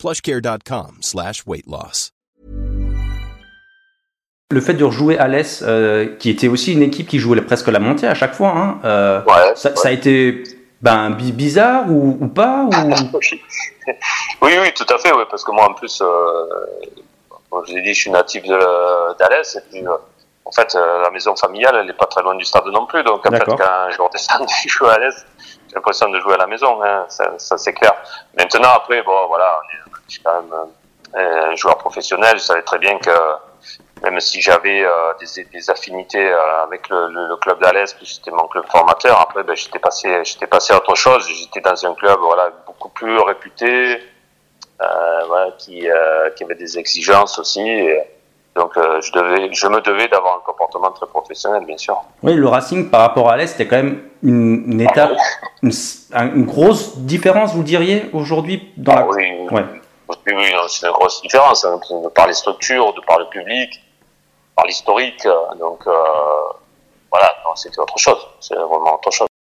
plushcare.com slash weight loss. Le fait de rejouer Alès, euh, qui était aussi une équipe qui jouait presque la montée à chaque fois, hein, euh, Ouais, ça, ouais. ça a été ben, bi- bizarre ou, ou pas ou... oui, oui, tout à fait, oui, parce que moi, en plus, euh, je l'ai dit, je suis natif d'Alès, et puis, euh, en fait, euh, la maison familiale, elle n'est pas très loin du stade non plus, donc en fait, quand je redescends et je joue à Alès, j'ai l'impression de jouer à la maison, hein, ça, ça c'est clair. Maintenant, après, bon, voilà, on est- je suis quand même un joueur professionnel, je savais très bien que même si j'avais euh, des, des affinités euh, avec le, le, le club d'Alès, puis c'était mon club formateur. Après, ben, j'étais passé, j'étais passé à autre chose. J'étais dans un club, voilà, beaucoup plus réputé, euh, voilà, qui, euh, qui avait des exigences aussi. Et donc, euh, je devais, je me devais d'avoir un comportement très professionnel, bien sûr. Oui, le Racing par rapport à Alès, c'était quand même une, une étape, une, une grosse différence, vous diriez, aujourd'hui dans la... Ah oui, Ouais. Oui, non, c'est une grosse différence, hein, de par les structures, de par le public, par l'historique. euh, Donc, euh, voilà, c'était autre chose. C'est vraiment autre chose.